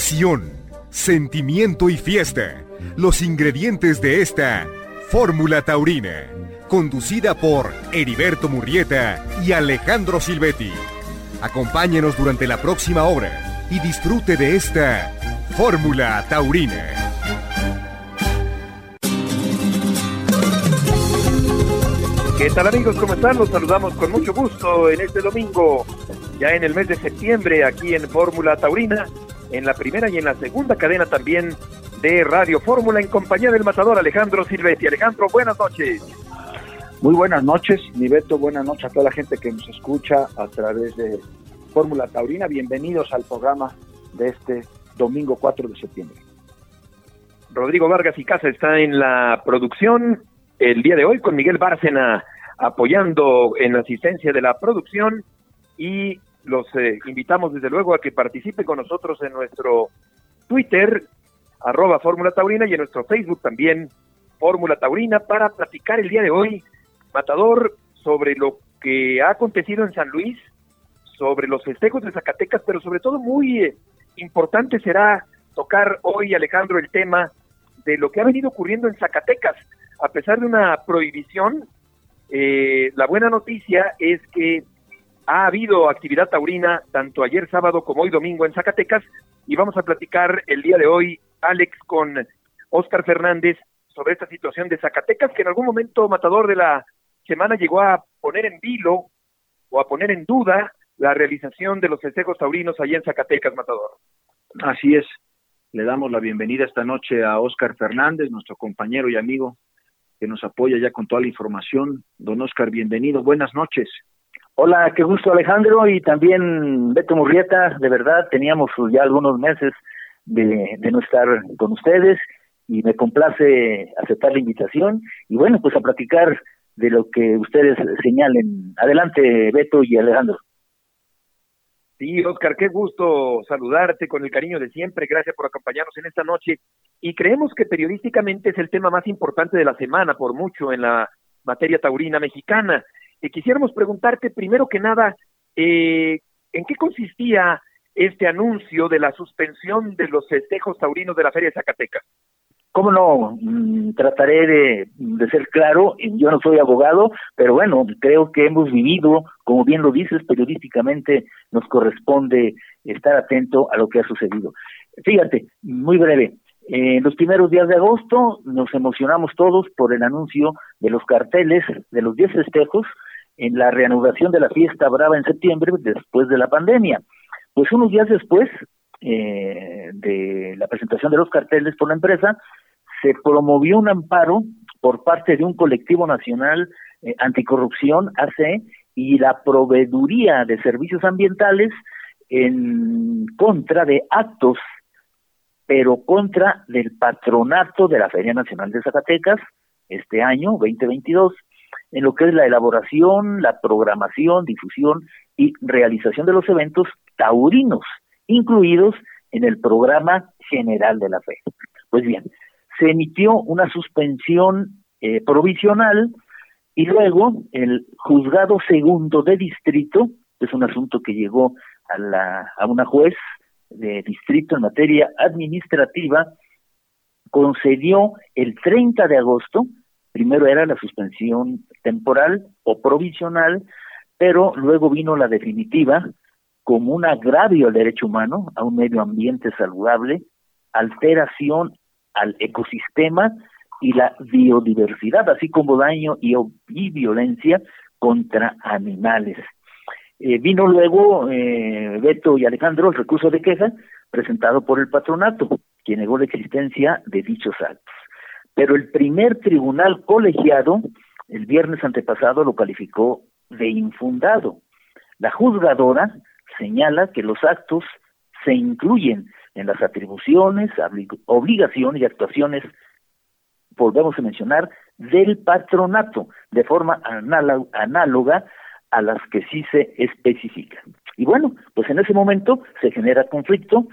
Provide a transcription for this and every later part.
pasión, sentimiento y fiesta. Los ingredientes de esta Fórmula Taurina, conducida por Heriberto Murrieta y Alejandro Silvetti. Acompáñenos durante la próxima hora y disfrute de esta Fórmula Taurina. ¿Qué tal amigos? ¿Cómo están? Los saludamos con mucho gusto en este domingo, ya en el mes de septiembre, aquí en Fórmula Taurina, en la primera y en la segunda cadena también de Radio Fórmula, en compañía del matador Alejandro Silvetti. Alejandro, buenas noches. Muy buenas noches, Nibeto, buenas noches a toda la gente que nos escucha a través de Fórmula Taurina. Bienvenidos al programa de este domingo 4 de septiembre. Rodrigo Vargas y Casa está en la producción el día de hoy con Miguel Bárcena apoyando en la asistencia de la producción y los eh, invitamos desde luego a que participe con nosotros en nuestro Twitter, arroba Fórmula Taurina y en nuestro Facebook también, Fórmula Taurina, para platicar el día de hoy, Matador, sobre lo que ha acontecido en San Luis, sobre los festejos de Zacatecas, pero sobre todo muy eh, importante será tocar hoy, Alejandro, el tema de lo que ha venido ocurriendo en Zacatecas. A pesar de una prohibición, eh, la buena noticia es que ha habido actividad taurina tanto ayer sábado como hoy domingo en Zacatecas y vamos a platicar el día de hoy, Alex, con Oscar Fernández sobre esta situación de Zacatecas que en algún momento Matador de la semana llegó a poner en vilo o a poner en duda la realización de los festejos taurinos allá en Zacatecas, Matador. Así es. Le damos la bienvenida esta noche a Oscar Fernández, nuestro compañero y amigo que nos apoya ya con toda la información. Don Oscar, bienvenido. Buenas noches. Hola, qué gusto Alejandro y también Beto Murrieta. De verdad, teníamos ya algunos meses de, no estar con ustedes y me complace aceptar la invitación y bueno, pues a platicar de lo que ustedes señalen. Adelante, Beto y Alejandro. Sí, Oscar, qué gusto saludarte con el cariño de siempre. Gracias por acompañarnos en esta noche. Y creemos que periodísticamente es el tema más importante de la semana, por mucho, en la materia taurina mexicana. Y quisiéramos preguntarte, primero que nada, eh, ¿en qué consistía este anuncio de la suspensión de los festejos taurinos de la Feria de Zacatecas? ¿Cómo no? Mm, trataré de, de, ser claro, yo no soy abogado, pero bueno, creo que hemos vivido, como bien lo dices, periodísticamente nos corresponde estar atento a lo que ha sucedido. Fíjate, muy breve, en los primeros días de agosto nos emocionamos todos por el anuncio de los carteles de los 10 festejos en la reanudación de la fiesta brava en septiembre después de la pandemia. Pues unos días después eh, de la presentación de los carteles por la empresa, se promovió un amparo por parte de un colectivo nacional eh, anticorrupción, AC, y la Proveeduría de Servicios Ambientales en contra de actos, pero contra del patronato de la Feria Nacional de Zacatecas este año 2022, en lo que es la elaboración, la programación, difusión y realización de los eventos taurinos, incluidos en el programa general de la fe. Pues bien, se emitió una suspensión eh, provisional y luego el juzgado segundo de distrito, es un asunto que llegó a, la, a una juez de distrito en materia administrativa, concedió el 30 de agosto, primero era la suspensión temporal o provisional, pero luego vino la definitiva como un agravio al derecho humano, a un medio ambiente saludable, alteración al ecosistema y la biodiversidad, así como daño y, violencia contra animales. Eh, vino luego eh, Beto y Alejandro el recurso de queja presentado por el patronato, quien negó la existencia de dichos actos. Pero el primer tribunal colegiado, el viernes antepasado, lo calificó de infundado. La juzgadora señala que los actos se incluyen en las atribuciones, obligaciones y actuaciones, volvemos a mencionar, del patronato, de forma análoga a las que sí se especifican. Y bueno, pues en ese momento se genera conflicto.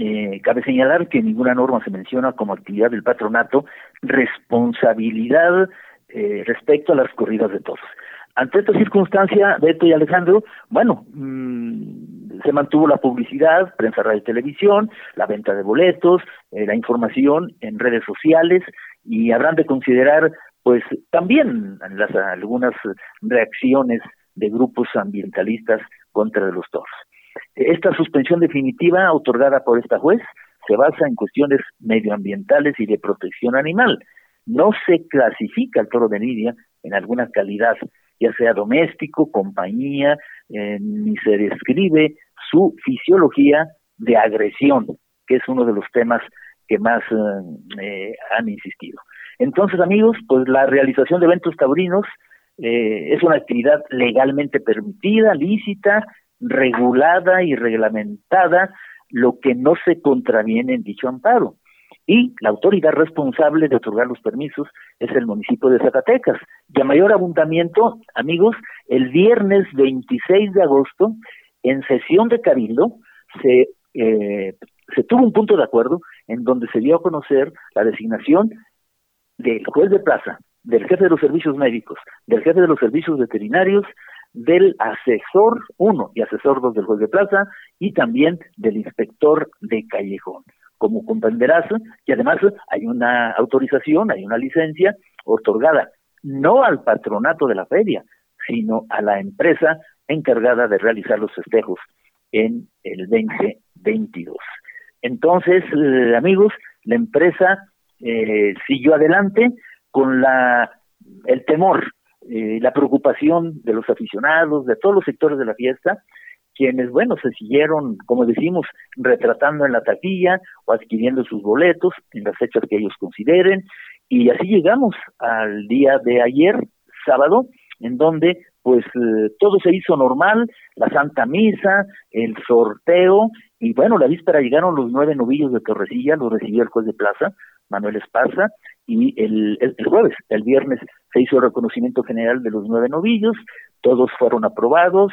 Eh, cabe señalar que ninguna norma se menciona como actividad del patronato responsabilidad eh, respecto a las corridas de toros. ante esta circunstancia, Beto y Alejandro, bueno, mm, se mantuvo la publicidad, prensa, radio y televisión, la venta de boletos, eh, la información en redes sociales y habrán de considerar, pues, también las, algunas reacciones de grupos ambientalistas contra los toros. Esta suspensión definitiva otorgada por esta juez se basa en cuestiones medioambientales y de protección animal. No se clasifica el toro de Lidia en alguna calidad, ya sea doméstico, compañía, eh, ni se describe su fisiología de agresión, que es uno de los temas que más eh, eh, han insistido. Entonces, amigos, pues la realización de eventos taurinos es una actividad legalmente permitida, lícita, regulada y reglamentada, lo que no se contraviene en dicho amparo. Y la autoridad responsable de otorgar los permisos es el municipio de Zacatecas. Y a mayor abundamiento, amigos, el viernes 26 de agosto, en sesión de Cabildo, se, eh, se tuvo un punto de acuerdo en donde se dio a conocer la designación del juez de plaza, del jefe de los servicios médicos, del jefe de los servicios veterinarios, del asesor 1 y asesor 2 del juez de plaza y también del inspector de callejón. Como comprenderás, y además hay una autorización, hay una licencia otorgada no al patronato de la feria, sino a la empresa encargada de realizar los festejos en el 2022. Entonces, eh, amigos, la empresa eh, siguió adelante con la el temor eh, la preocupación de los aficionados, de todos los sectores de la fiesta, quienes, bueno, se siguieron, como decimos, retratando en la taquilla o adquiriendo sus boletos en las fechas que ellos consideren. Y así llegamos al día de ayer, sábado, en donde pues eh, todo se hizo normal, la Santa Misa, el sorteo, y bueno, la víspera llegaron los nueve novillos de Torrecilla, los recibió el juez de plaza, Manuel Esparza, y el, el, jueves, el viernes, se hizo el reconocimiento general de los nueve novillos, todos fueron aprobados,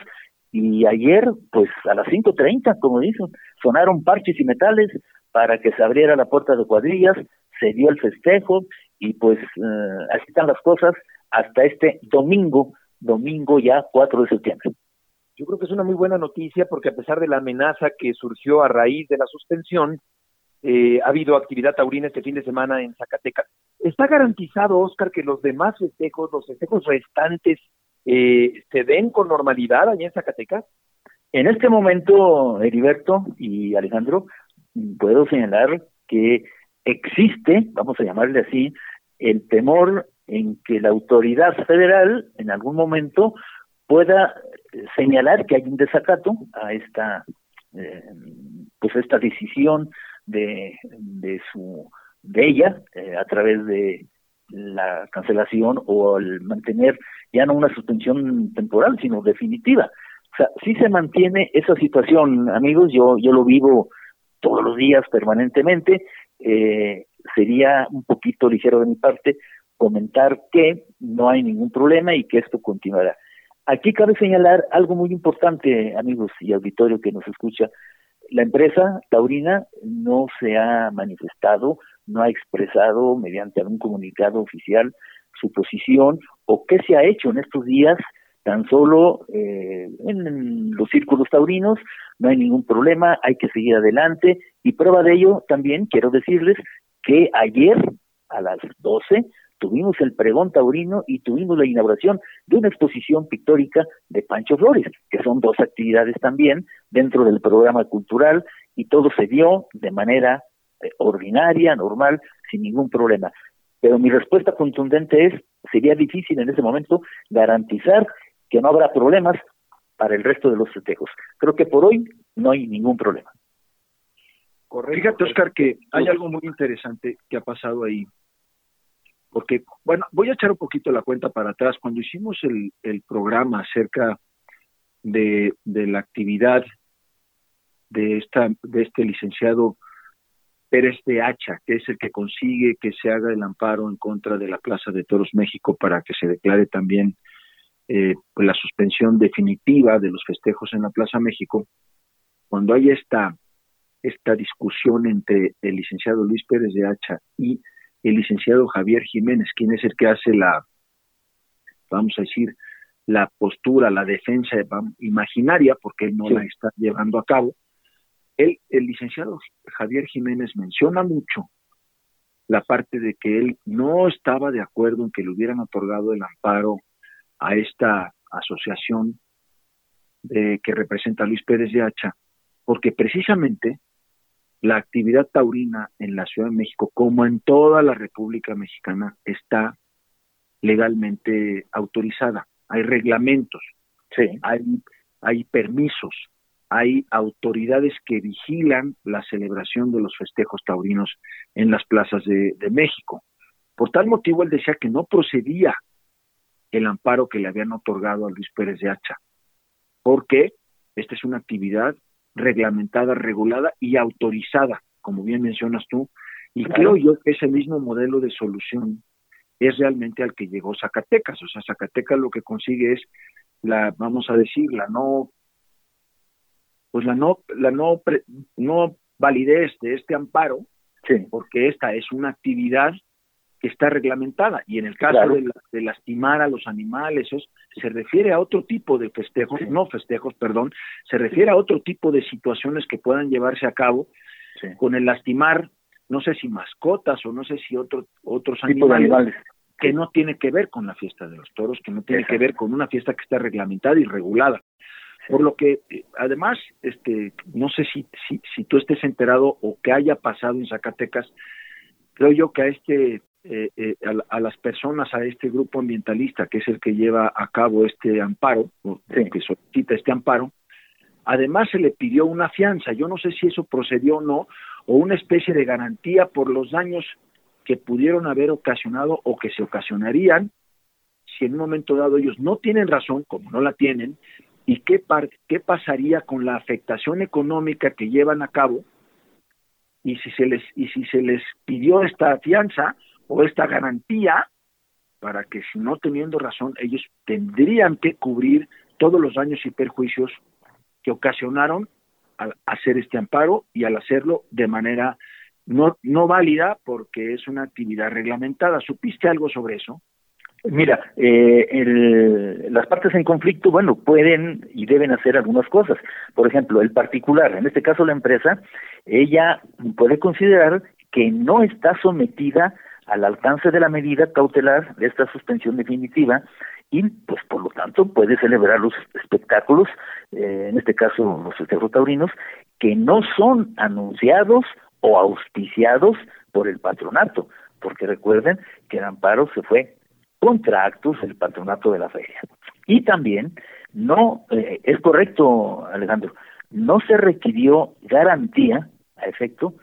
y ayer, pues a las 5.30, como dicen, sonaron parches y metales para que se abriera la puerta de cuadrillas, se dio el festejo, y pues eh, así están las cosas hasta este domingo, domingo ya 4 de septiembre. Yo creo que es una muy buena noticia porque a pesar de la amenaza que surgió a raíz de la suspensión, eh, ha habido actividad taurina este fin de semana en Zacatecas. ¿Está garantizado, Oscar, que los demás festejos, los festejos restantes, eh, se den con normalidad allá en Zacatecas? En este momento, Heriberto y Alejandro, puedo señalar que existe, vamos a llamarle así, el temor en que la autoridad federal en algún momento pueda señalar que hay un desacato a esta eh, pues esta decisión de, de su de ella eh, a través de la cancelación o el mantener ya no una suspensión temporal sino definitiva. O sea sí se mantiene esa situación amigos yo yo lo vivo todos los días permanentemente eh, sería un poquito ligero de mi parte comentar que no hay ningún problema y que esto continuará. Aquí cabe señalar algo muy importante amigos y auditorio que nos escucha la empresa taurina no se ha manifestado, no ha expresado mediante algún comunicado oficial su posición o qué se ha hecho en estos días tan solo eh, en los círculos taurinos, no hay ningún problema, hay que seguir adelante. Y prueba de ello también quiero decirles que ayer a las 12 tuvimos el pregón taurino y tuvimos la inauguración de una exposición pictórica de Pancho Flores, que son dos actividades también dentro del programa cultural y todo se dio de manera eh, ordinaria, normal, sin ningún problema. Pero mi respuesta contundente es, sería difícil en ese momento garantizar que no habrá problemas para el resto de los festejos. Creo que por hoy no hay ningún problema. Correcto. Fíjate, Oscar, que hay algo muy interesante que ha pasado ahí porque, bueno, voy a echar un poquito la cuenta para atrás. Cuando hicimos el, programa acerca de, de la actividad de, esta, de este licenciado Pérez de Hacha, que es el que consigue que se haga el amparo en contra de la Plaza de Toros México para que se declare también eh, pues la suspensión definitiva de los festejos en la Plaza México, cuando hay esta, esta discusión entre el licenciado Luis Pérez de Hacha y el licenciado Javier Jiménez, quien es el que hace la, vamos a decir, la postura, la defensa imaginaria, porque él no la está llevando a cabo. Él, el licenciado Javier Jiménez menciona mucho la parte de que él no estaba de acuerdo en que le hubieran otorgado el amparo a esta asociación de, que representa a Luis Pérez de Hacha, porque precisamente la actividad taurina en la Ciudad de México, como en toda la República Mexicana, está legalmente autorizada. Hay reglamentos, hay, hay permisos, hay autoridades que vigilan la celebración de los festejos taurinos en las plazas de, de México. Por tal motivo, él decía que no procedía el amparo que le habían otorgado a Luis Pérez de Hacha, porque esta es una actividad reglamentada, regulada y autorizada, como bien mencionas tú, y creo yo que ese mismo modelo de solución es realmente al que llegó Zacatecas, o sea, Zacatecas lo que consigue es la, vamos a decir, la no, pues la no, la no, no validez de este amparo, porque esta es una actividad está reglamentada. Y en el caso de, lastimar a los animales eso se refiere a otro tipo de festejos no festejos perdón se refiere a otro tipo de situaciones que puedan llevarse a cabo con el lastimar no sé si mascotas o no sé si otro, otros animales, que no tiene que ver con la fiesta de los toros que no tiene que ver con una fiesta que está reglamentada y regulada. Por lo que eh, además este no sé si, si si tú estés enterado o que haya pasado en Zacatecas creo yo que a este eh, eh, a, las personas, a este grupo ambientalista, que es el que lleva a cabo este amparo, que solicita este amparo, además se le pidió una fianza, yo no sé si eso procedió o no, o una especie de garantía por los daños que pudieron haber ocasionado o que se ocasionarían si en un momento dado ellos no tienen razón, como no la tienen, y qué, qué pasaría con la afectación económica que llevan a cabo y si se les y si se les pidió esta fianza o esta garantía para que si no teniendo razón ellos tendrían que cubrir todos los daños y perjuicios que ocasionaron al hacer este amparo y al hacerlo de manera no, no válida porque es una actividad reglamentada. ¿Supiste algo sobre eso? Mira, eh, el, las partes en conflicto, bueno, pueden y deben hacer algunas cosas. Por ejemplo, el particular, en este caso la empresa, ella puede considerar que no está sometida al alcance de la medida cautelar de esta suspensión definitiva y pues por lo tanto puede celebrar los espectáculos, eh, en este caso los festejos taurinos, que no son anunciados o auspiciados por el patronato, porque recuerden que el amparo se fue contra actos del patronato de la feria. Y también no, eh, es correcto Alejandro, no se requirió garantía a efecto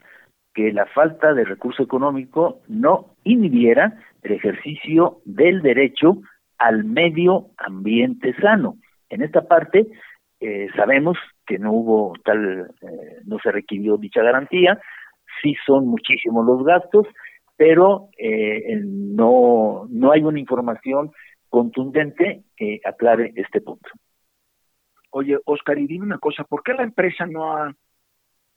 que la falta de recurso económico no inhibiera el ejercicio del derecho al medio ambiente sano. En esta parte eh, sabemos que no hubo tal, eh, no se requirió dicha garantía, sí son muchísimos los gastos, pero eh, no, no hay una información contundente que aclare este punto. Oye, Oscar, y dime una cosa, ¿por qué la empresa no ha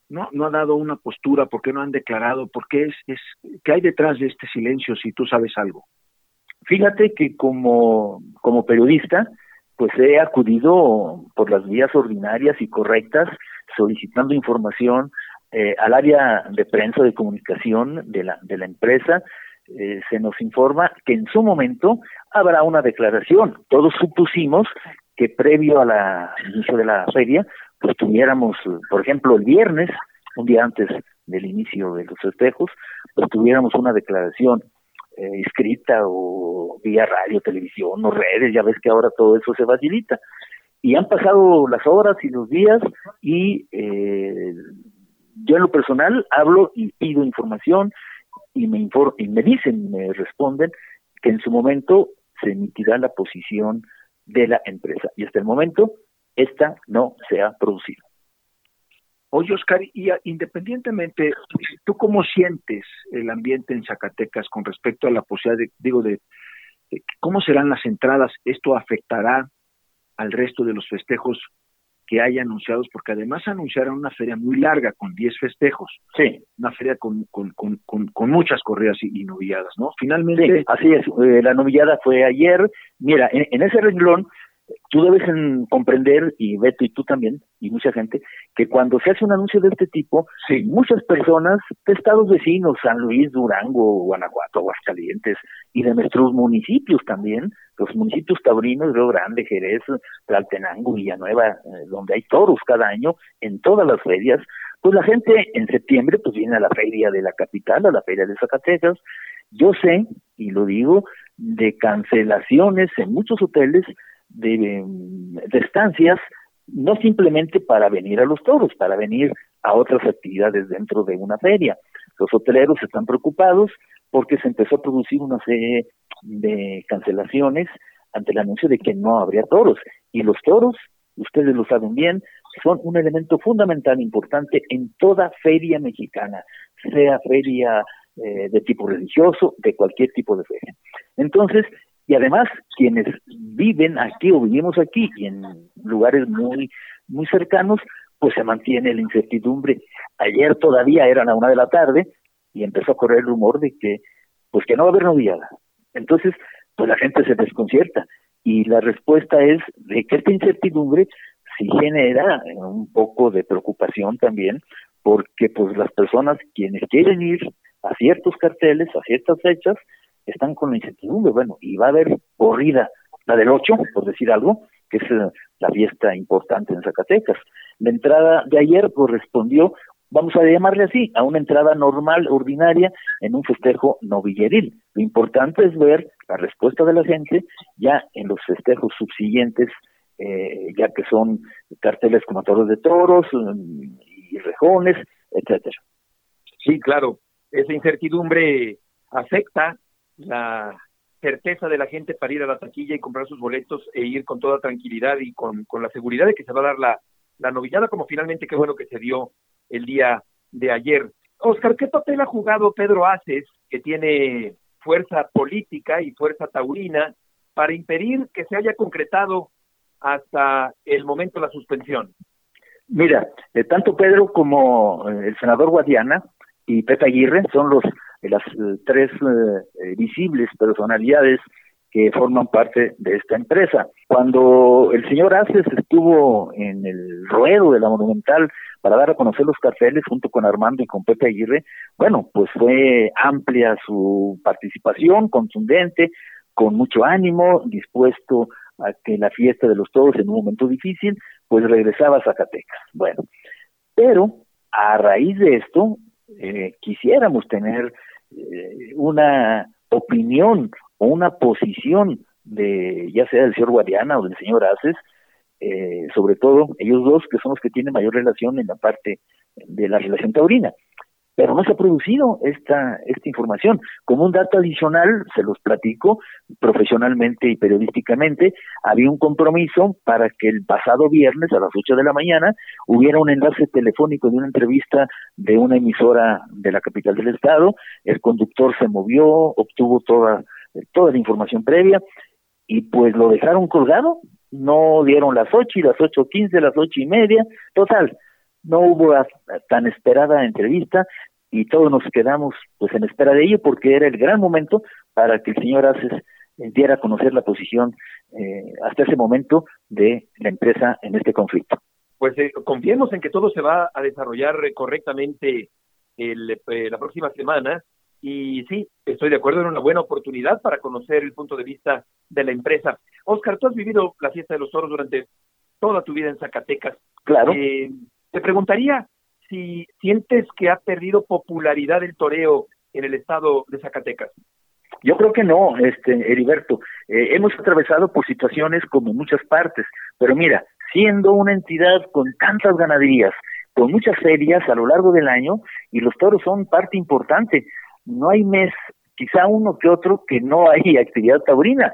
no, no ha dado una postura, por qué no han declarado, por qué es, es, qué hay detrás de este silencio si tú sabes algo. Fíjate que como, como periodista, pues he acudido por las vías ordinarias y correctas solicitando información eh, al área de prensa de comunicación de la, de la empresa. Eh, se nos informa que en su momento habrá una declaración. Todos supusimos que previo a la inicio de la feria pues tuviéramos, por ejemplo, el viernes, un día antes del inicio de los festejos, pues tuviéramos una declaración eh, escrita o vía radio, televisión o redes, ya ves que ahora todo eso se facilita. Y han pasado las horas y los días y eh, yo en lo personal hablo y pido información y me, y me dicen, me responden que en su momento se emitirá la posición de la empresa. Y hasta el momento esta no se ha producido. Oye, Oscar, y independientemente, ¿tú cómo sientes el ambiente en Zacatecas con respecto a la posibilidad de, digo, de, cómo serán las entradas? ¿Esto afectará al resto de los festejos que hay anunciados? Porque además anunciaron una feria muy larga con 10 festejos. Sí. Una feria con, con, con, con, muchas corridas y, novilladas, ¿no? Finalmente. así es. Eh, la novillada fue ayer. Mira, en ese renglón tú debes comprender, y Beto y tú también, y mucha gente, que cuando se hace un anuncio de este tipo, sí. muchas personas de estados vecinos, San Luis, Durango, Guanajuato, Aguascalientes, y de nuestros municipios también, los municipios taurinos, Río Grande, Jerez, Tlaltenango, Villanueva, eh, donde hay toros cada año, en todas las ferias, pues la gente en septiembre pues viene a la feria de la capital, a la feria de Zacatecas. Yo sé, y lo digo, de cancelaciones en muchos hoteles de, estancias, no simplemente para venir a los toros, para venir a otras actividades dentro de una feria. Los hoteleros están preocupados porque se empezó a producir una serie de cancelaciones ante el anuncio de que no habría toros. Y los toros, ustedes lo saben bien, son un elemento fundamental, importante en toda feria mexicana, sea feria eh, de tipo religioso, de cualquier tipo de feria. Entonces, y además, quienes viven aquí o vivimos aquí y en lugares muy, muy cercanos, pues se mantiene la incertidumbre. Ayer todavía eran a una de la tarde y empezó a correr el rumor de que, pues que no va a haber noviada. Entonces, pues la gente se desconcierta. Y la respuesta es de que esta incertidumbre sí genera un poco de preocupación también, porque pues las personas quienes quieren ir a ciertos carteles, a ciertas fechas, están con la incertidumbre, bueno, y va a haber corrida, la del 8, por decir algo, que es eh, la fiesta importante en Zacatecas. La entrada de ayer correspondió, vamos a llamarle así, a una entrada normal, ordinaria, en un festejo novilleril. Lo importante es ver la respuesta de la gente ya en los festejos subsiguientes, eh, ya que son carteles como toros de toros mm, y rejones, etcétera. Sí, claro, esa incertidumbre afecta la certeza de la gente para ir a la taquilla y comprar sus boletos e ir con toda tranquilidad y con, con la seguridad de que se va a dar la, la novillada, como finalmente qué bueno que se dio el día de ayer. Oscar, ¿qué papel ha jugado Pedro Aces, que tiene fuerza política y fuerza taurina, para impedir que se haya concretado hasta el momento la suspensión? Mira, eh, tanto Pedro como eh, el senador Guadiana y Pepe Aguirre son los las eh, tres eh, visibles personalidades que forman parte de esta empresa. Cuando el señor Aces estuvo en el ruedo de la Monumental para dar a conocer los carteles junto con Armando y con Pepe Aguirre, bueno, pues fue amplia su participación, contundente, con mucho ánimo, dispuesto a que la fiesta de los toros en un momento difícil, pues regresaba a Zacatecas. Bueno, pero a raíz de esto, eh, quisiéramos tener eh, una opinión o una posición de ya sea del señor Guadiana o del señor Aces, eh, sobre todo ellos dos que son los que tienen mayor relación en la parte de la relación taurina pero no se ha producido esta, esta información. Como un dato adicional, se los platico profesionalmente y periodísticamente, había un compromiso para que el pasado viernes a las 8 de la mañana hubiera un enlace telefónico de una entrevista de una emisora de la capital del estado, el conductor se movió, obtuvo toda, toda la información previa y pues lo dejaron colgado, no dieron las 8 y las ocho quince, las ocho y media, total, no hubo tan esperada entrevista y todos nos quedamos pues en espera de ello porque era el gran momento para que el señor Aces diera a conocer la posición eh, hasta ese momento de la empresa en este conflicto. Pues eh, confiemos en que todo se va a desarrollar correctamente el, eh, la próxima semana y sí, estoy de acuerdo, en una buena oportunidad para conocer el punto de vista de la empresa. Oscar, tú has vivido la fiesta de los toros durante toda tu vida en Zacatecas. Claro. te preguntaría, si sientes que ha perdido popularidad el toreo en el estado de Zacatecas. Yo creo que no, este Heriberto. Eh, hemos atravesado por situaciones como muchas partes, pero mira, siendo una entidad con tantas ganaderías, con muchas ferias a lo largo del año, y los toros son parte importante. No hay mes, quizá uno que otro, que no hay actividad taurina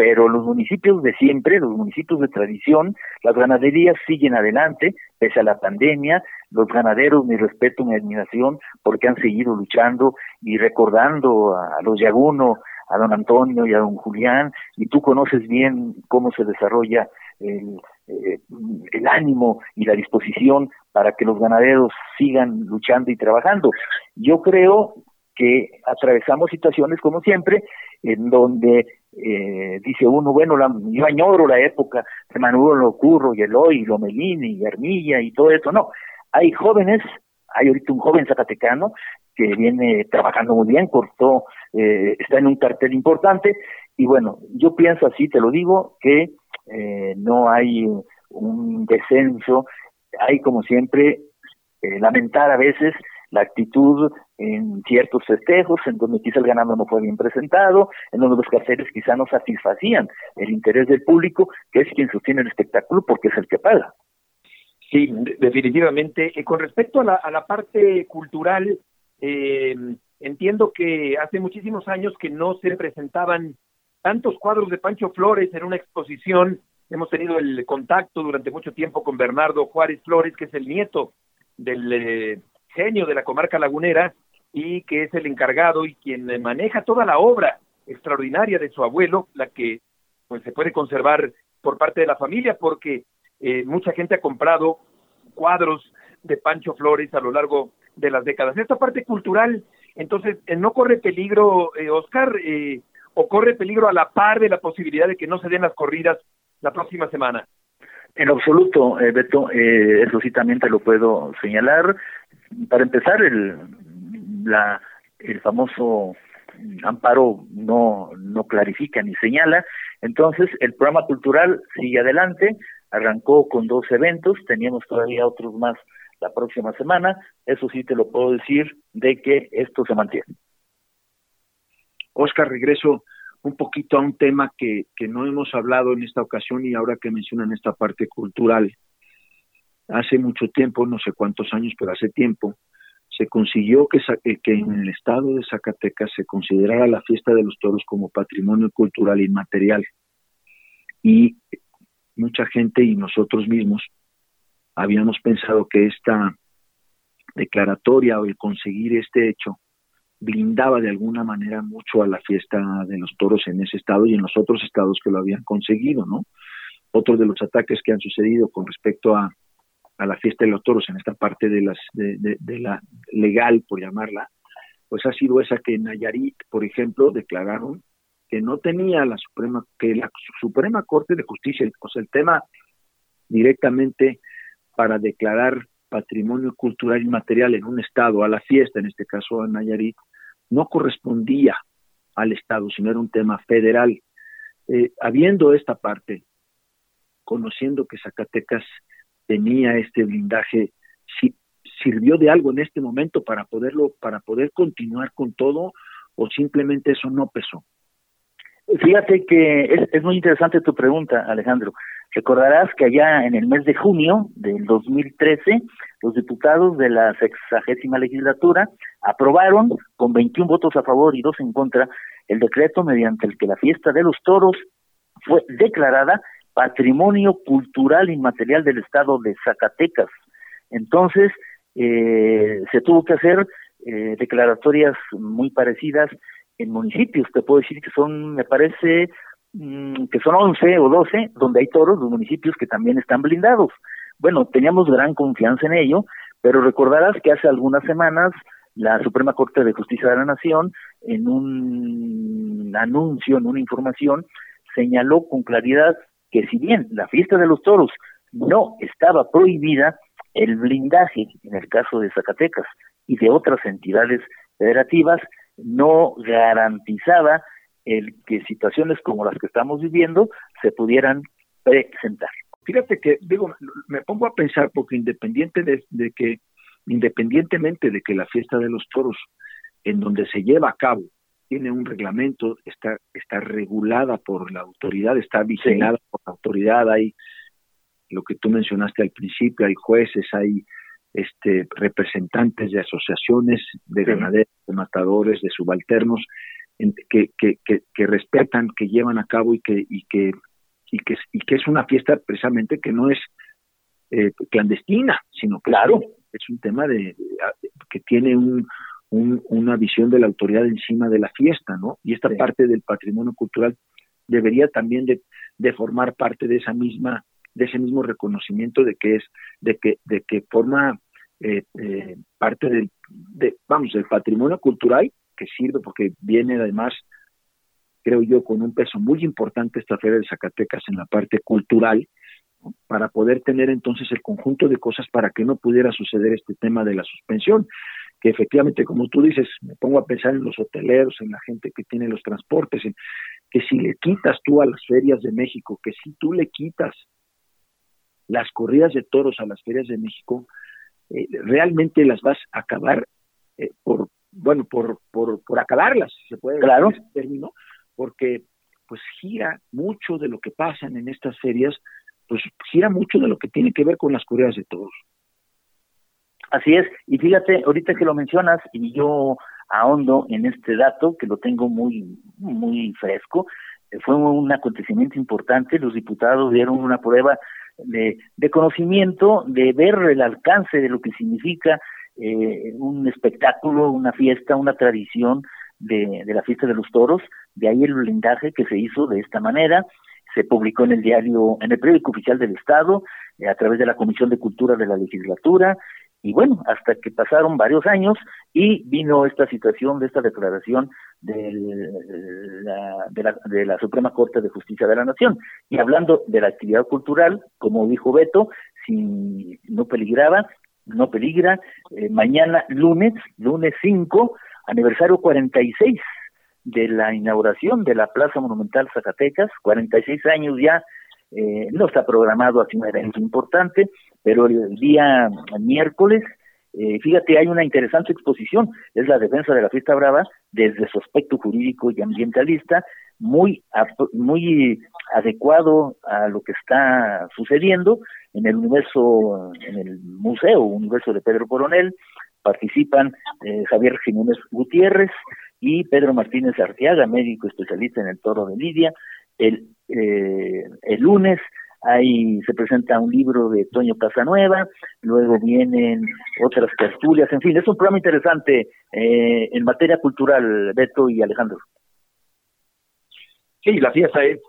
pero los municipios de siempre, los municipios de tradición, las ganaderías siguen adelante, pese a la pandemia, los ganaderos, mi respeto, mi admiración, porque han seguido luchando y recordando a, los Yaguno, a don Antonio y a don Julián, y tú conoces bien cómo se desarrolla el, eh, el ánimo y la disposición para que los ganaderos sigan luchando y trabajando. Yo creo que atravesamos situaciones como siempre en donde eh, dice uno, bueno, la, yo añoro la época de Manuel Locurro y Eloy, Lomelini y Armilla y todo eso. No, hay jóvenes, hay ahorita un joven zacatecano que viene trabajando muy bien, cortó, eh, está en un cartel importante y bueno, yo pienso así, te lo digo, que eh, no hay un descenso, hay como siempre eh, lamentar a veces la actitud en ciertos festejos, en donde quizá el ganado no fue bien presentado, en donde los carteles quizá no satisfacían el interés del público, que es quien sostiene el espectáculo porque es el que paga. Sí, definitivamente. con respecto a la, a la parte cultural, eh, entiendo que hace muchísimos años que no se presentaban tantos cuadros de Pancho Flores en una exposición. Hemos tenido el contacto durante mucho tiempo con Bernardo Juárez Flores, que es el nieto del eh, genio de la comarca lagunera y que es el encargado y quien maneja toda la obra extraordinaria de su abuelo, la que pues se puede conservar por parte de la familia porque eh, mucha gente ha comprado cuadros de Pancho Flores a lo largo de las décadas. Esta parte cultural, entonces, eh, no corre peligro, eh, Oscar, eh, o corre peligro a la par de la posibilidad de que no se den las corridas la próxima semana. En absoluto, eh, Beto, eh, eso sí también te lo puedo señalar. Para empezar, el, la, el famoso amparo no, no clarifica ni señala. Entonces, el programa cultural sigue adelante, arrancó con dos eventos, teníamos todavía otros más la próxima semana, eso sí te lo puedo decir de que esto se mantiene. Oscar, regreso un poquito a un tema que, que no hemos hablado en esta ocasión y ahora que mencionan esta parte cultural. Hace mucho tiempo, no sé cuántos años, pero hace tiempo, se consiguió que, eh, que en el estado de Zacatecas se considerara la fiesta de los toros como patrimonio cultural inmaterial. Y mucha gente y nosotros mismos habíamos pensado que esta declaratoria o el conseguir este hecho blindaba de alguna manera mucho a la fiesta de los toros en ese estado y en los otros estados que lo habían conseguido, ¿no? Otro de los ataques que han sucedido con respecto a, a la fiesta de los toros en esta parte de, las, de, de, la legal, por llamarla, pues ha sido esa que en Nayarit, por ejemplo, declararon que no tenía la Suprema, que la Suprema Corte de Justicia, o sea, el tema directamente para declarar patrimonio cultural inmaterial en un estado, a la fiesta, en este caso a Nayarit, no correspondía al Estado, sino era un tema federal. Eh, habiendo esta parte, conociendo que Zacatecas tenía este blindaje, si sirvió de algo en este momento para poderlo, para poder continuar con todo, o simplemente eso no pesó. Fíjate que es, es muy interesante tu pregunta, Alejandro. Recordarás que allá en el mes de junio del 2013, los diputados de la sexagésima legislatura aprobaron con 21 votos a favor y dos en contra el decreto mediante el que la fiesta de los toros fue declarada patrimonio cultural inmaterial del estado de Zacatecas. Entonces, eh, se tuvo que hacer eh, declaratorias muy parecidas en municipios. Te puedo decir que son, me parece, Mm, que son 11 o 12, donde hay toros, los municipios que también están blindados. Bueno, teníamos gran confianza en ello, pero recordarás que hace algunas semanas la Suprema Corte de Justicia de la Nación, en un anuncio, en una información, señaló con claridad que si bien la fiesta de los toros no estaba prohibida, el blindaje, en el caso de Zacatecas y de otras entidades federativas, no garantizaba el que situaciones como las que estamos viviendo se pudieran presentar. Fíjate que, digo, me pongo a pensar porque independiente de, de que, independientemente de que la fiesta de los toros, en donde se lleva a cabo, tiene un reglamento, está, está regulada por la autoridad, está vigilada por la autoridad, hay lo que tú mencionaste al principio, hay jueces, hay este representantes de asociaciones de ganaderos, de matadores, de subalternos, que, que, que, respetan, que llevan a cabo y que, y que, y que, y que es una fiesta precisamente que no es eh, clandestina, sino claro, es un tema de, que tiene un, una visión de la autoridad encima de la fiesta, ¿no? Y esta parte del patrimonio cultural debería también de, de, formar parte de esa misma, de ese mismo reconocimiento de que es, de que, de que forma eh, eh, parte del, de, vamos, del patrimonio cultural que sirve porque viene además creo yo, con un peso muy importante esta Feria de Zacatecas en la parte cultural, para poder tener entonces el conjunto de cosas para que no pudiera suceder este tema de la suspensión, que efectivamente, como tú dices, me pongo a pensar en los hoteleros, en la gente que tiene los transportes, en, que si le quitas tú a las ferias de México, que si tú le quitas las corridas de toros a las ferias de México, eh, realmente las vas a acabar eh, por, bueno, por, por, por acabarlas, se puede claro. decir término, porque pues gira mucho de lo que pasan en estas ferias, pues gira mucho de lo que tiene que ver con las corridas de toros. Así es, y fíjate, ahorita que lo mencionas, y yo ahondo en este dato, que lo tengo muy, muy fresco, eh, fue un acontecimiento importante, los diputados dieron una prueba de, conocimiento, de ver el alcance de lo que significa eh, un espectáculo, una fiesta, una tradición de, de la fiesta de los toros, de ahí el blindaje que se hizo de esta manera, se publicó en el diario, en el periódico oficial del Estado, eh, a través de la Comisión de Cultura de la Legislatura, y bueno, hasta que pasaron varios años y vino esta situación de esta declaración de la, de la, de la Suprema Corte de Justicia de la Nación. Y hablando de la actividad cultural, como dijo Beto, si no peligraba, no peligra, eh, mañana lunes, lunes 5, aniversario 46 de la inauguración de la Plaza Monumental Zacatecas, 46 años ya, eh, no está programado así un evento importante, pero el día miércoles, eh, fíjate, hay una interesante exposición, es la defensa de la fiesta brava desde su aspecto jurídico y ambientalista, muy, muy adecuado a lo que está sucediendo en el universo, en el museo, universo de Pedro Coronel, participan eh, Javier Jiménez Gutiérrez y Pedro Martínez Arteaga, médico especialista en el toro de Lidia. El, eh, el lunes ahí se presenta un libro de Toño Casanueva, luego vienen otras tertulias, en fin, es un programa interesante eh, en materia cultural, Beto y Alejandro. Sí, la fiesta es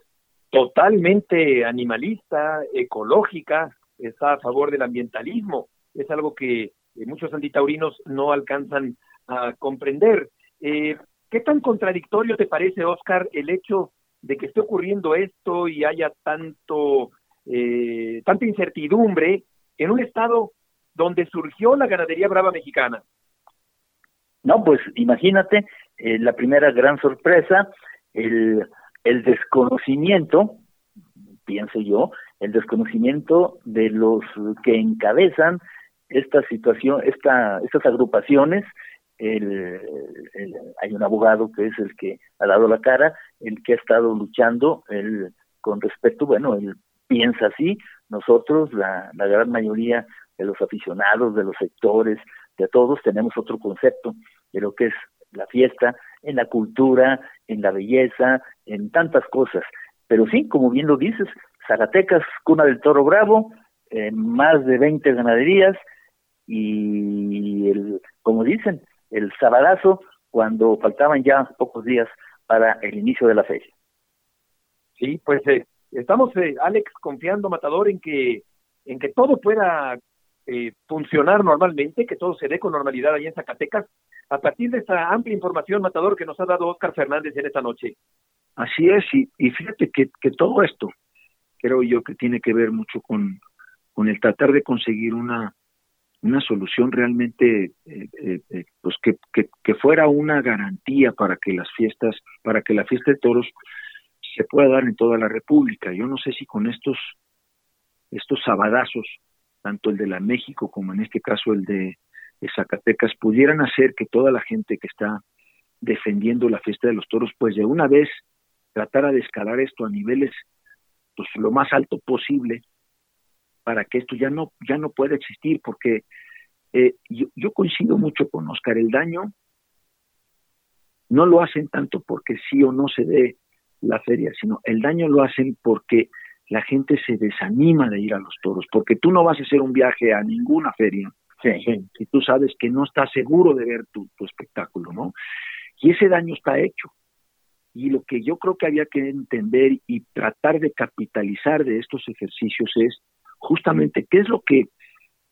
totalmente animalista, ecológica, está a favor del ambientalismo, es algo que eh, muchos antitaurinos no alcanzan a comprender. Eh, ¿Qué tan contradictorio te parece, Oscar, el hecho de que esté ocurriendo esto y haya tanto eh, tanta incertidumbre en un estado donde surgió la ganadería brava mexicana? No, pues imagínate eh, la primera gran sorpresa, el, el desconocimiento, pienso yo, el desconocimiento de los que encabezan esta situación, esta, estas agrupaciones, el, hay un abogado que es el que ha dado la cara, el que ha estado luchando el, con respecto, bueno, él piensa así, nosotros, la, la gran mayoría de los aficionados, de los sectores, de todos, tenemos otro concepto de lo que es la fiesta, en la cultura, en la belleza, en tantas cosas. Pero sí, como bien lo dices, Zacatecas, cuna del toro bravo, eh, más de 20 ganaderías, y el, como dicen, el sabadazo cuando faltaban ya pocos días para el inicio de la fecha. Sí, pues eh, estamos, eh, Alex, confiando, Matador, en que, en que todo pueda eh, funcionar normalmente, que todo se dé con normalidad ahí en Zacatecas, a partir de esta amplia información, Matador, que nos ha dado Oscar Fernández en esta noche. Así es, y, fíjate que, que todo esto, creo yo que tiene que ver mucho con, con el tratar de conseguir una una solución realmente eh, eh, pues que, que, fuera una garantía para que las fiestas para que la fiesta de toros se pueda dar en toda la república. Yo no sé si con estos estos sabadazos tanto el de la México como en este caso el de, de Zacatecas pudieran hacer que toda la gente que está defendiendo la fiesta de los toros pues de una vez tratara de escalar esto a niveles pues lo más alto posible para que esto ya no ya no pueda existir porque eh, yo, yo coincido mucho con Oscar el daño no lo hacen tanto porque sí o no se dé la feria sino el daño lo hacen porque la gente se desanima de ir a los toros porque tú no vas a hacer un viaje a ninguna feria sí. si tú sabes que no estás seguro de ver tu, tu espectáculo no y ese daño está hecho y lo que yo creo que había que entender y tratar de capitalizar de estos ejercicios es justamente qué es lo que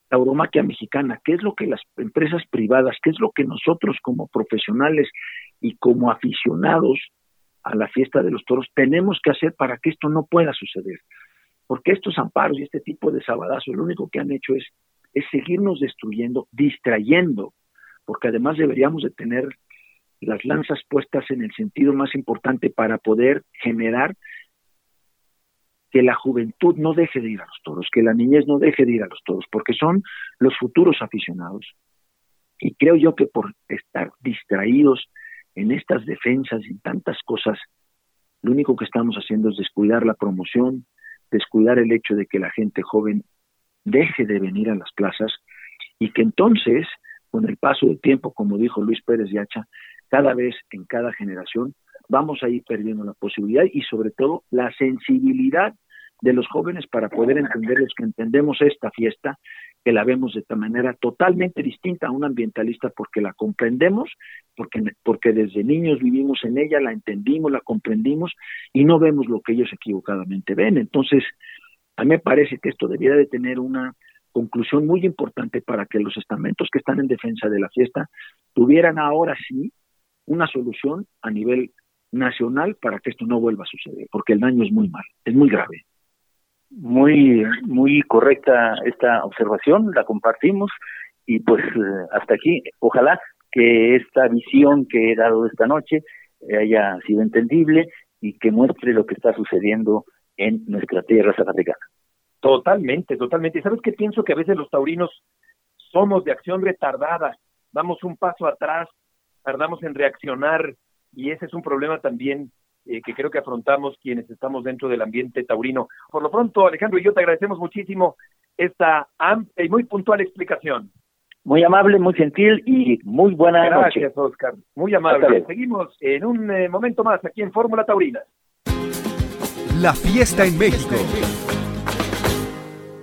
la tauromaquia mexicana, qué es lo que las empresas privadas, qué es lo que nosotros como profesionales y como aficionados a la fiesta de los toros tenemos que hacer para que esto no pueda suceder. Porque estos amparos y este tipo de sabadazos lo único que han hecho es, seguirnos destruyendo, distrayendo, porque además deberíamos de tener las lanzas puestas en el sentido más importante para poder generar que la juventud no deje de ir a los toros, que la niñez no deje de ir a los toros, porque son los futuros aficionados. Y creo yo que por estar distraídos en estas defensas y en tantas cosas, lo único que estamos haciendo es descuidar la promoción, descuidar el hecho de que la gente joven deje de venir a las plazas y que entonces, con el paso del tiempo, como dijo Luis Pérez Yacha, cada vez en cada generación vamos a ir perdiendo la posibilidad y sobre todo la sensibilidad de los jóvenes para poder entender los que entendemos esta fiesta, que la vemos de esta manera totalmente distinta a un ambientalista porque la comprendemos, porque, porque desde niños vivimos en ella, la entendimos, la comprendimos y no vemos lo que ellos equivocadamente ven. Entonces, a mí me parece que esto debiera de tener una conclusión muy importante para que los estamentos que están en defensa de la fiesta tuvieran ahora sí una solución a nivel nacional para que esto no vuelva a suceder, porque el daño es muy mal, es muy grave. Muy, muy correcta esta observación, la compartimos y pues eh, hasta aquí, ojalá que esta visión que he dado esta noche haya sido entendible y que muestre lo que está sucediendo en nuestra tierra zacatecana. Totalmente, totalmente. ¿Sabes qué pienso? Que a veces los taurinos somos de acción retardada, damos un paso atrás, tardamos en reaccionar y ese es un problema también eh, que creo que afrontamos quienes estamos dentro del ambiente taurino. Por lo pronto, Alejandro y yo te agradecemos muchísimo esta amplia y muy puntual explicación. Muy amable, muy gentil y muy buena Gracias, Oscar. Muy amable. Seguimos en un eh, momento más aquí en Fórmula Taurina. La fiesta en México.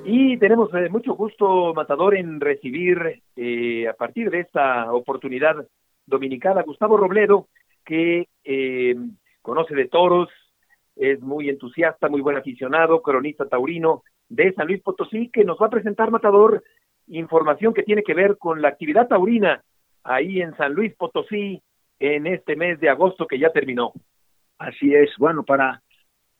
Y tenemos eh, mucho gusto, Matador, en recibir a partir de esta oportunidad dominicana, Gustavo Robledo, que eh, conoce de toros, es muy entusiasta, muy buen aficionado, cronista taurino de San Luis Potosí, que nos va a presentar, Matador, información que tiene que ver con la actividad taurina ahí en San Luis Potosí en este mes de agosto que ya terminó. Así es, bueno, para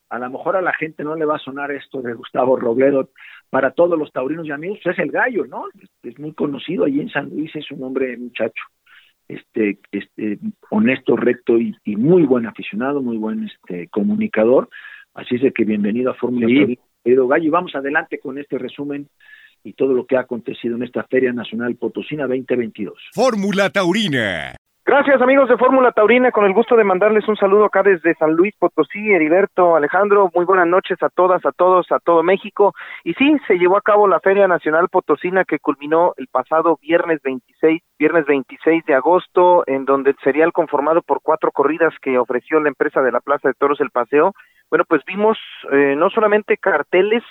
a lo mejor a la gente no le va a sonar esto de Gustavo Robledo, para todos los taurinos y amigos, es el gallo, ¿no? Es muy conocido allí en San Luis, es un hombre muchacho este, este honesto, recto y, muy buen aficionado, muy buen este comunicador. Así es de que bienvenido a Fórmula sí. Gallo. Y vamos adelante con este resumen y todo lo que ha acontecido en esta Feria Nacional Potosina 2022. Fórmula Taurina. Gracias amigos de Fórmula Taurina, con el gusto de mandarles un saludo acá desde San Luis Potosí, Heriberto, Alejandro, muy buenas noches a todas, a todos, a todo México. Y sí, se llevó a cabo la Feria Nacional Potosina que culminó el pasado viernes 26, viernes 26 de agosto, en donde el serial conformado por cuatro corridas que ofreció la empresa de la Plaza de Toros El Paseo, bueno, pues vimos eh, no solamente carteles,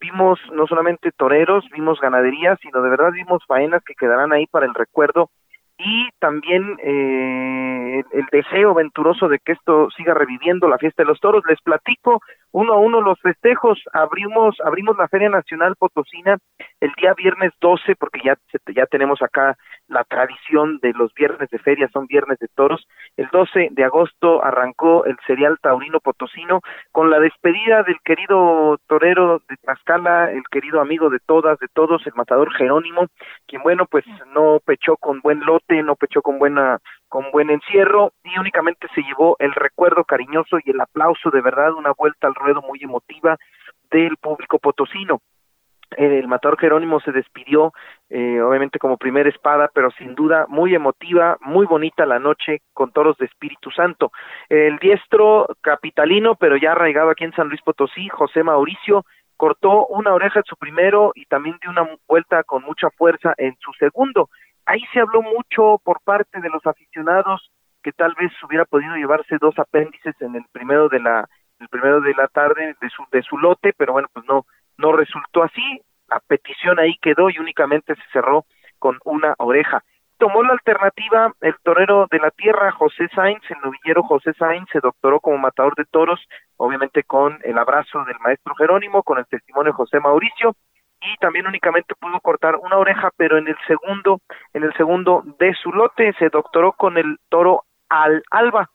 vimos no solamente toreros, vimos ganaderías, sino de verdad vimos faenas que quedarán ahí para el recuerdo y también eh, el deseo venturoso de que esto siga reviviendo la fiesta de los toros. Les platico uno a uno los festejos. Abrimos, abrimos la Feria Nacional Potosina el día viernes 12, porque ya, ya tenemos acá la tradición de los viernes de feria, son viernes de toros. El 12 de agosto arrancó el serial taurino potosino con la despedida del querido torero de Tlaxcala, el querido amigo de todas, de todos, el matador Jerónimo, quien bueno, pues no pechó con buen lote, no pechó con buena con buen encierro y únicamente se llevó el recuerdo cariñoso y el aplauso de verdad, una vuelta al ruedo muy emotiva del público potosino el matador Jerónimo se despidió, eh, obviamente como primera espada, pero sin duda muy emotiva, muy bonita la noche con toros de Espíritu Santo. El diestro capitalino, pero ya arraigado aquí en San Luis Potosí, José Mauricio, cortó una oreja en su primero y también dio una vuelta con mucha fuerza en su segundo. Ahí se habló mucho por parte de los aficionados que tal vez hubiera podido llevarse dos apéndices en el primero de la el primero de la tarde de su de su lote, pero bueno, pues no no resultó así, la petición ahí quedó y únicamente se cerró con una oreja. Tomó la alternativa el torero de la tierra, José Sainz, el novillero José Sainz se doctoró como matador de toros, obviamente con el abrazo del maestro Jerónimo, con el testimonio de José Mauricio, y también únicamente pudo cortar una oreja, pero en el segundo, en el segundo de su lote se doctoró con el toro Al Alba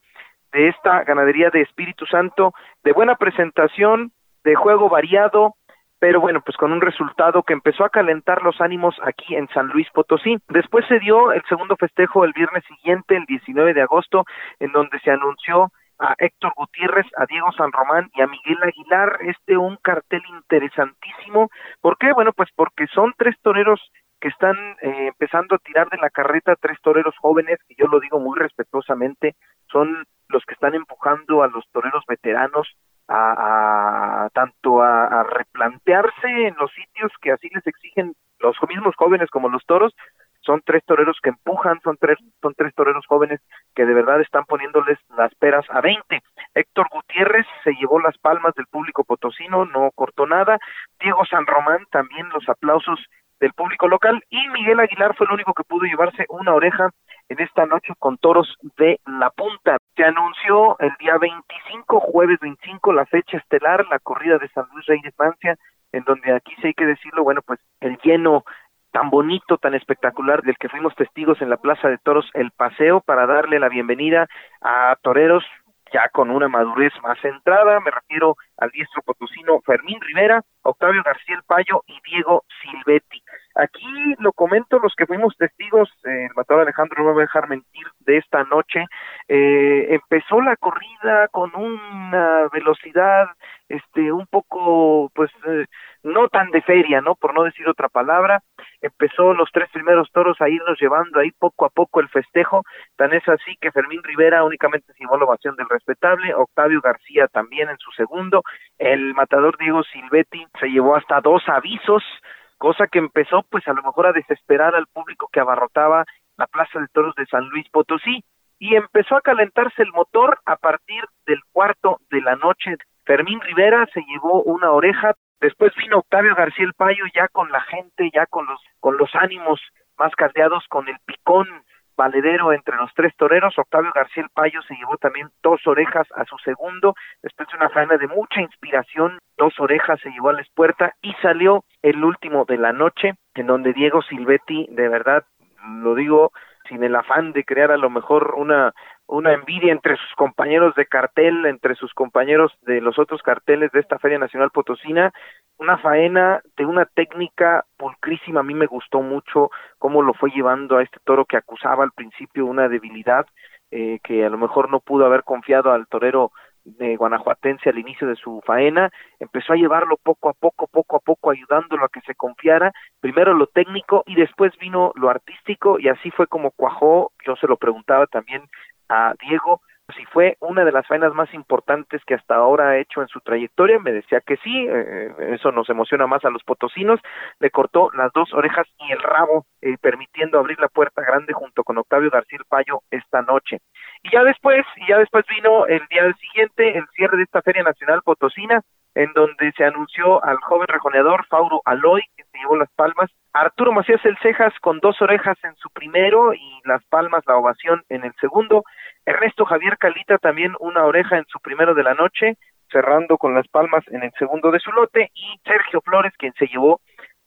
de esta ganadería de Espíritu Santo, de buena presentación, de juego variado, pero bueno, pues con un resultado que empezó a calentar los ánimos aquí en San Luis Potosí. Después se dio el segundo festejo el viernes siguiente, el 19 de agosto, en donde se anunció a Héctor Gutiérrez, a Diego San Román y a Miguel Aguilar, este un cartel interesantísimo. ¿Por qué? Bueno, pues porque son tres toreros que están eh, empezando a tirar de la carreta, tres toreros jóvenes, y yo lo digo muy respetuosamente, son los que están empujando a los toreros veteranos a, tanto a, replantearse en los sitios que así les exigen los mismos jóvenes como los toros son tres toreros que empujan, son tres, son tres toreros jóvenes que de verdad están poniéndoles las peras a 20. Héctor Gutiérrez se llevó las palmas del público potosino, no cortó nada. Diego San Román también los aplausos del público local y Miguel Aguilar fue el único que pudo llevarse una oreja en esta noche con toros de la punta. Se anunció el día 25, jueves 25, la fecha estelar, la corrida de San Luis Rey de Francia, en donde aquí sí hay que decirlo, bueno, pues el lleno tan bonito, tan espectacular del que fuimos testigos en la Plaza de Toros El Paseo para darle la bienvenida a toreros ya con una madurez más centrada, me refiero al diestro potosino Fermín Rivera, Octavio García El Payo y Diego Silvetti. Aquí lo comento los que fuimos testigos, eh, el matador Alejandro no va a dejar mentir de esta noche, eh, empezó la corrida con una velocidad este un poco pues eh, no tan de feria, ¿no? Por no decir otra palabra, empezó los tres primeros toros a irnos llevando ahí poco a poco el festejo, tan es así que Fermín Rivera únicamente la ovación del respetable, Octavio García también en su segundo, el matador Diego Silvetti se llevó hasta dos avisos, cosa que empezó pues a lo mejor a desesperar al público que abarrotaba la Plaza de Toros de San Luis Potosí y empezó a calentarse el motor a partir del cuarto de la noche. Fermín Rivera se llevó una oreja, después vino Octavio García el Payo ya con la gente, ya con los con los ánimos más caldeados, con el picón valedero entre los tres toreros. Octavio García el Payo se llevó también dos orejas a su segundo, después de una faena de mucha inspiración, dos orejas se llevó a la espuerta y salió el último de la noche, en donde Diego Silvetti, de verdad, lo digo sin el afán de crear a lo mejor una una envidia entre sus compañeros de cartel, entre sus compañeros de los otros carteles de esta Feria Nacional Potosina, una faena de una técnica pulcrísima, a mí me gustó mucho cómo lo fue llevando a este toro que acusaba al principio una debilidad, eh, que a lo mejor no pudo haber confiado al torero de guanajuatense al inicio de su faena, empezó a llevarlo poco a poco, poco a poco, ayudándolo a que se confiara, primero lo técnico y después vino lo artístico y así fue como cuajó, yo se lo preguntaba también a Diego si fue una de las faenas más importantes que hasta ahora ha hecho en su trayectoria, me decía que sí, eh, eso nos emociona más a los potosinos, le cortó las dos orejas y el rabo, eh, permitiendo abrir la puerta grande junto con Octavio García Payo esta noche. Y ya después, y ya después vino el día siguiente, el cierre de esta Feria Nacional Potosina, en donde se anunció al joven rejoneador Fauro Aloy, que se llevó las palmas, Arturo Macías El Cejas con dos orejas en su primero y las palmas, la ovación en el segundo, Ernesto Javier Calita también una oreja en su primero de la noche, cerrando con las palmas en el segundo de su lote, y Sergio Flores, quien se llevó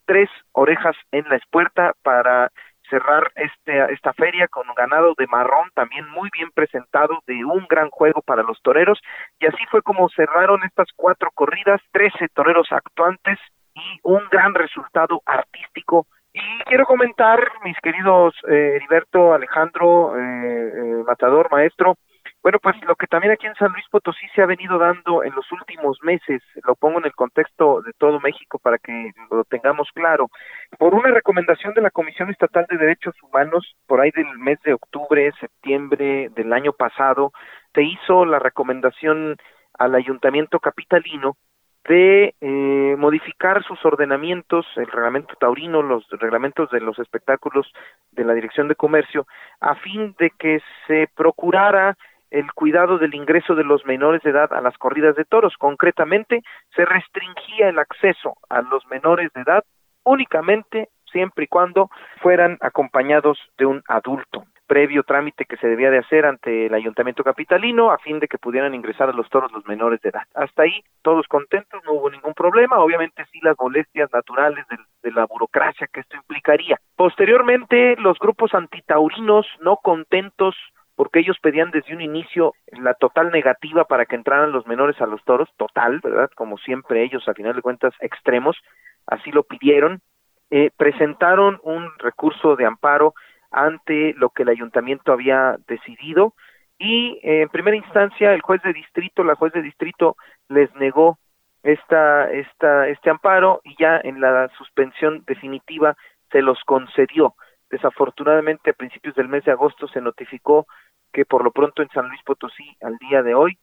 tres orejas en la espuerta para cerrar este, esta feria con ganado de marrón también muy bien presentado de un gran juego para los toreros. Y así fue como cerraron estas cuatro corridas, trece toreros actuantes y un gran resultado artístico. Y quiero comentar, mis queridos eh, Heriberto, Alejandro, eh, eh, Matador, Maestro, bueno, pues lo que también aquí en San Luis Potosí se ha venido dando en los últimos meses, lo pongo en el contexto de todo México para que lo tengamos claro, por una recomendación de la Comisión Estatal de Derechos Humanos, por ahí del mes de octubre, septiembre del año pasado, se hizo la recomendación al Ayuntamiento Capitalino de eh, modificar sus ordenamientos, el reglamento taurino, los reglamentos de los espectáculos de la Dirección de Comercio, a fin de que se procurara el cuidado del ingreso de los menores de edad a las corridas de toros. Concretamente, se restringía el acceso a los menores de edad únicamente siempre y cuando fueran acompañados de un adulto previo trámite que se debía de hacer ante el ayuntamiento capitalino a fin de que pudieran ingresar a los toros los menores de edad. Hasta ahí todos contentos, no hubo ningún problema, obviamente sí las molestias naturales de, de la burocracia que esto implicaría. Posteriormente los grupos antitaurinos no contentos porque ellos pedían desde un inicio la total negativa para que entraran los menores a los toros, total, ¿verdad? Como siempre ellos, a final de cuentas, extremos, así lo pidieron. Eh, presentaron un recurso de amparo ante lo que el ayuntamiento había decidido y eh, en primera instancia el juez de distrito, la juez de distrito les negó esta, esta, este amparo y ya en la suspensión definitiva se los concedió. Desafortunadamente a principios del mes de agosto se notificó que por lo pronto en San Luis Potosí al día de hoy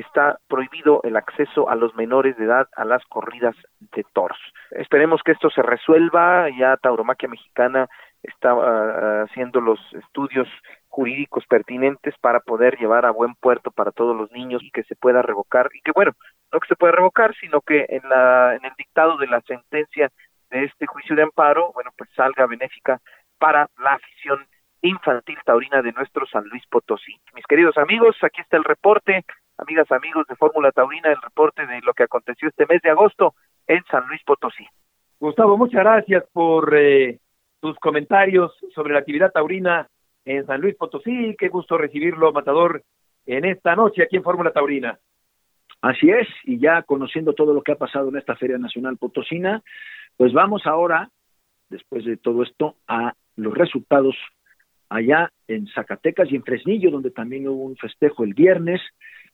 está prohibido el acceso a los menores de edad a las corridas de toros. Esperemos que esto se resuelva, ya Tauromaquia Mexicana está ah, haciendo los estudios jurídicos pertinentes para poder llevar a buen puerto para todos los niños y que se pueda revocar y que bueno, no que se pueda revocar, sino que en la en el dictado de la sentencia de este juicio de amparo, bueno, pues salga benéfica para la afición infantil taurina de nuestro San Luis Potosí. Mis queridos amigos, aquí está el reporte, amigas, amigos de Fórmula Taurina, el reporte de lo que aconteció este mes de agosto en San Luis Potosí. Gustavo, muchas gracias por eh, tus comentarios sobre la actividad taurina en San Luis Potosí. Qué gusto recibirlo, Matador, en esta noche aquí en Fórmula Taurina. Así es, y ya conociendo todo lo que ha pasado en esta Feria Nacional Potosina, pues vamos ahora, después de todo esto, a los resultados allá en Zacatecas y en Fresnillo, donde también hubo un festejo el viernes,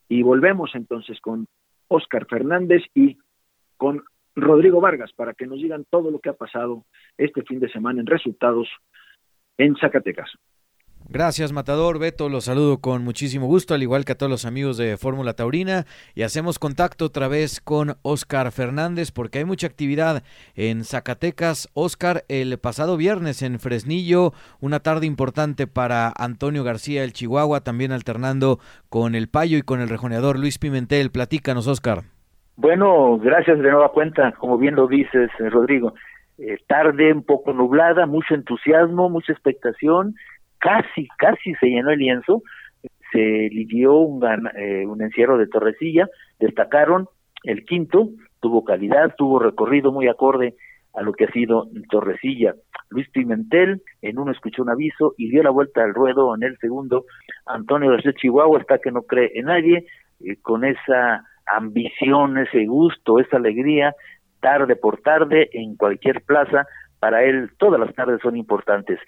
y volvemos entonces con Oscar Fernández y con Rodrigo Vargas para que nos digan todo lo que ha pasado este fin de semana en resultados en Zacatecas. Gracias, Matador. Beto, los saludo con muchísimo gusto, al igual que a todos los amigos de Fórmula Taurina. Y hacemos contacto otra vez con Oscar Fernández, porque hay mucha actividad en Zacatecas. Oscar, el pasado viernes en Fresnillo, una tarde importante para Antonio García, el Chihuahua, también alternando con el Payo y con el rejoneador Luis Pimentel. Platícanos, Oscar. Bueno, gracias de nueva cuenta, como bien lo dices, Rodrigo. Eh, tarde un poco nublada, mucho entusiasmo, mucha expectación casi, casi se llenó el lienzo, se lidió un, eh, un encierro de Torrecilla, destacaron el quinto, tuvo calidad, tuvo recorrido muy acorde a lo que ha sido Torrecilla. Luis Pimentel en uno escuchó un aviso y dio la vuelta al ruedo en el segundo. Antonio García Chihuahua está que no cree en nadie, eh, con esa ambición, ese gusto, esa alegría, tarde por tarde, en cualquier plaza, para él todas las tardes son importantes.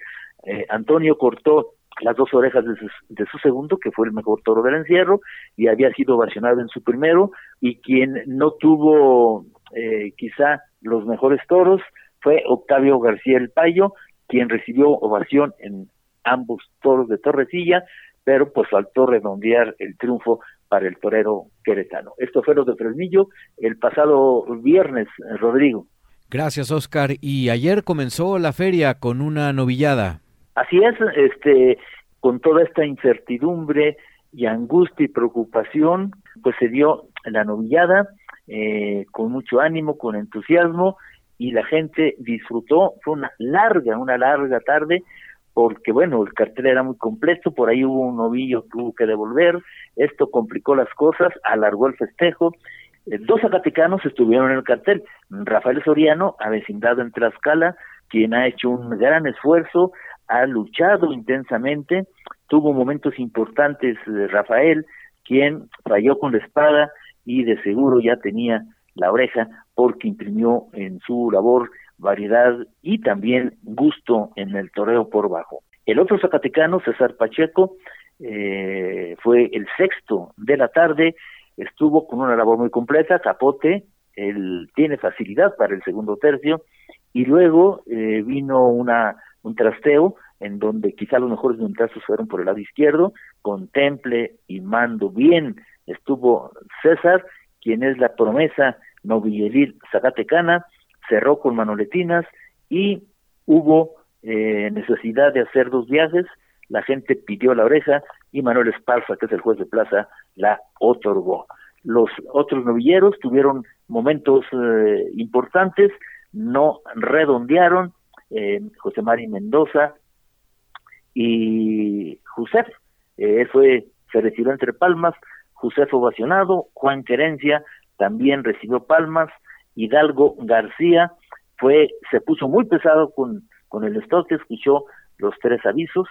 Eh, Antonio cortó las dos orejas de su, segundo, que fue el mejor toro del encierro, y había sido ovacionado en su primero, y quien no tuvo eh, quizá los mejores toros fue Octavio García el Payo, quien recibió ovación en ambos toros de Torrecilla, pero pues faltó redondear el triunfo para el torero queretano. Esto fue lo de Fresnillo el pasado viernes, Rodrigo. Gracias, Oscar. Y ayer comenzó la feria con una novillada. Así es, este, con toda esta incertidumbre y angustia y preocupación, pues se dio la novillada eh, con mucho ánimo, con entusiasmo y la gente disfrutó. Fue una larga, una larga tarde porque bueno, el cartel era muy completo, por ahí hubo un novillo que hubo que devolver, esto complicó las cosas, alargó el festejo. Eh, dos zacatecanos estuvieron en el cartel, Rafael Soriano, avecindado en Tlaxcala, quien ha hecho un gran esfuerzo, ha luchado intensamente, tuvo momentos importantes de Rafael, quien falló con la espada y de seguro ya tenía la oreja porque imprimió en su labor variedad y también gusto en el toreo por bajo. El otro zacatecano, César Pacheco, eh, fue el sexto de la tarde, estuvo con una labor muy completa, capote, él tiene facilidad para el segundo tercio, y luego eh, vino una un trasteo en donde quizá los mejores ventazos fueron por el lado izquierdo, con temple y mando bien estuvo César, quien es la promesa novilleril zacatecana, cerró con manoletinas y hubo eh, necesidad de hacer dos viajes, la gente pidió la oreja y Manuel Esparza, que es el juez de plaza, la otorgó. Los otros novilleros tuvieron momentos eh, importantes, no redondearon, eh, José Mari Mendoza y Josef, eh, fue, se retiró entre palmas, Josef ovacionado, Juan Querencia también recibió palmas, Hidalgo García fue, se puso muy pesado con, con el stock, escuchó los tres avisos,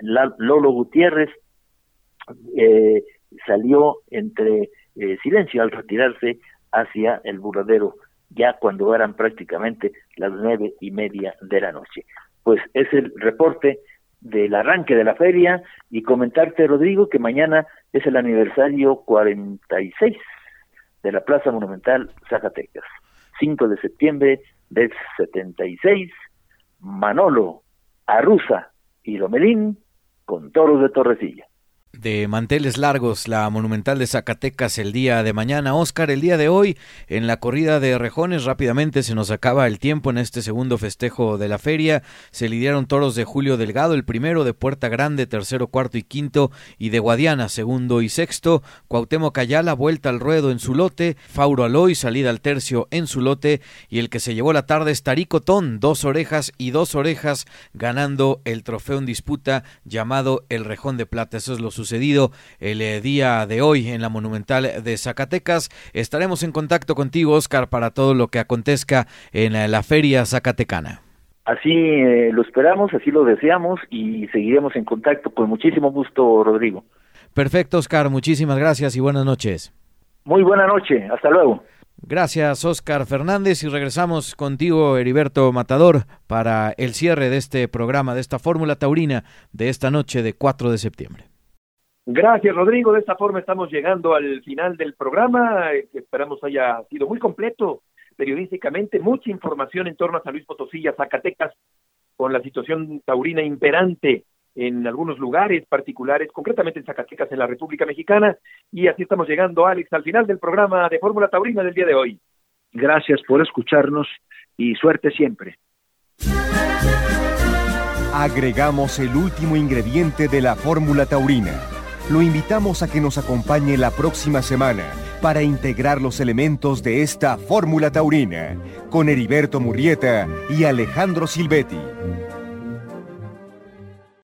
Lolo Gutiérrez eh, salió entre eh, silencio al retirarse hacia el burladero, ya cuando eran prácticamente las nueve y media de la noche. Pues es el reporte del arranque de la feria y comentarte, Rodrigo, que mañana es el aniversario 46 de la Plaza Monumental Zacatecas. 5 de septiembre del 76, Manolo, Arruza y Lomelín con toros de Torrecilla de manteles largos, la Monumental de Zacatecas el día de mañana. Oscar, el día de hoy, en la corrida de rejones, rápidamente se nos acaba el tiempo en este segundo festejo de la feria. Se lidiaron toros de Julio Delgado, el primero de Puerta Grande, tercero, cuarto y quinto, y de Guadiana, segundo y sexto. Cuauhtémoc Ayala, vuelta al ruedo en su lote. Fauro Aloy, salida al tercio en su lote. Y el que se llevó la tarde es Tarico Ton, dos orejas y dos orejas, ganando el trofeo en disputa llamado el Rejón de Plata. Eso es lo sucedido el eh, día de hoy en la Monumental de Zacatecas. Estaremos en contacto contigo, Oscar, para todo lo que acontezca en eh, la feria zacatecana. Así eh, lo esperamos, así lo deseamos y seguiremos en contacto con muchísimo gusto, Rodrigo. Perfecto, Oscar, muchísimas gracias y buenas noches. Muy buena noche, hasta luego. Gracias, Oscar Fernández, y regresamos contigo, Heriberto Matador, para el cierre de este programa, de esta Fórmula Taurina de esta noche de 4 de septiembre. Gracias, Rodrigo. De esta forma estamos llegando al final del programa, que esperamos haya sido muy completo periodísticamente, mucha información en torno a San Luis Potosí y a Zacatecas, con la situación taurina imperante en algunos lugares particulares, concretamente en Zacatecas, en la República Mexicana. Y así estamos llegando, Alex, al final del programa de Fórmula Taurina del día de hoy. Gracias por escucharnos y suerte siempre. Agregamos el último ingrediente de la Fórmula Taurina lo invitamos a que nos acompañe la próxima semana para integrar los elementos de esta fórmula taurina con Heriberto Murrieta y Alejandro Silvetti.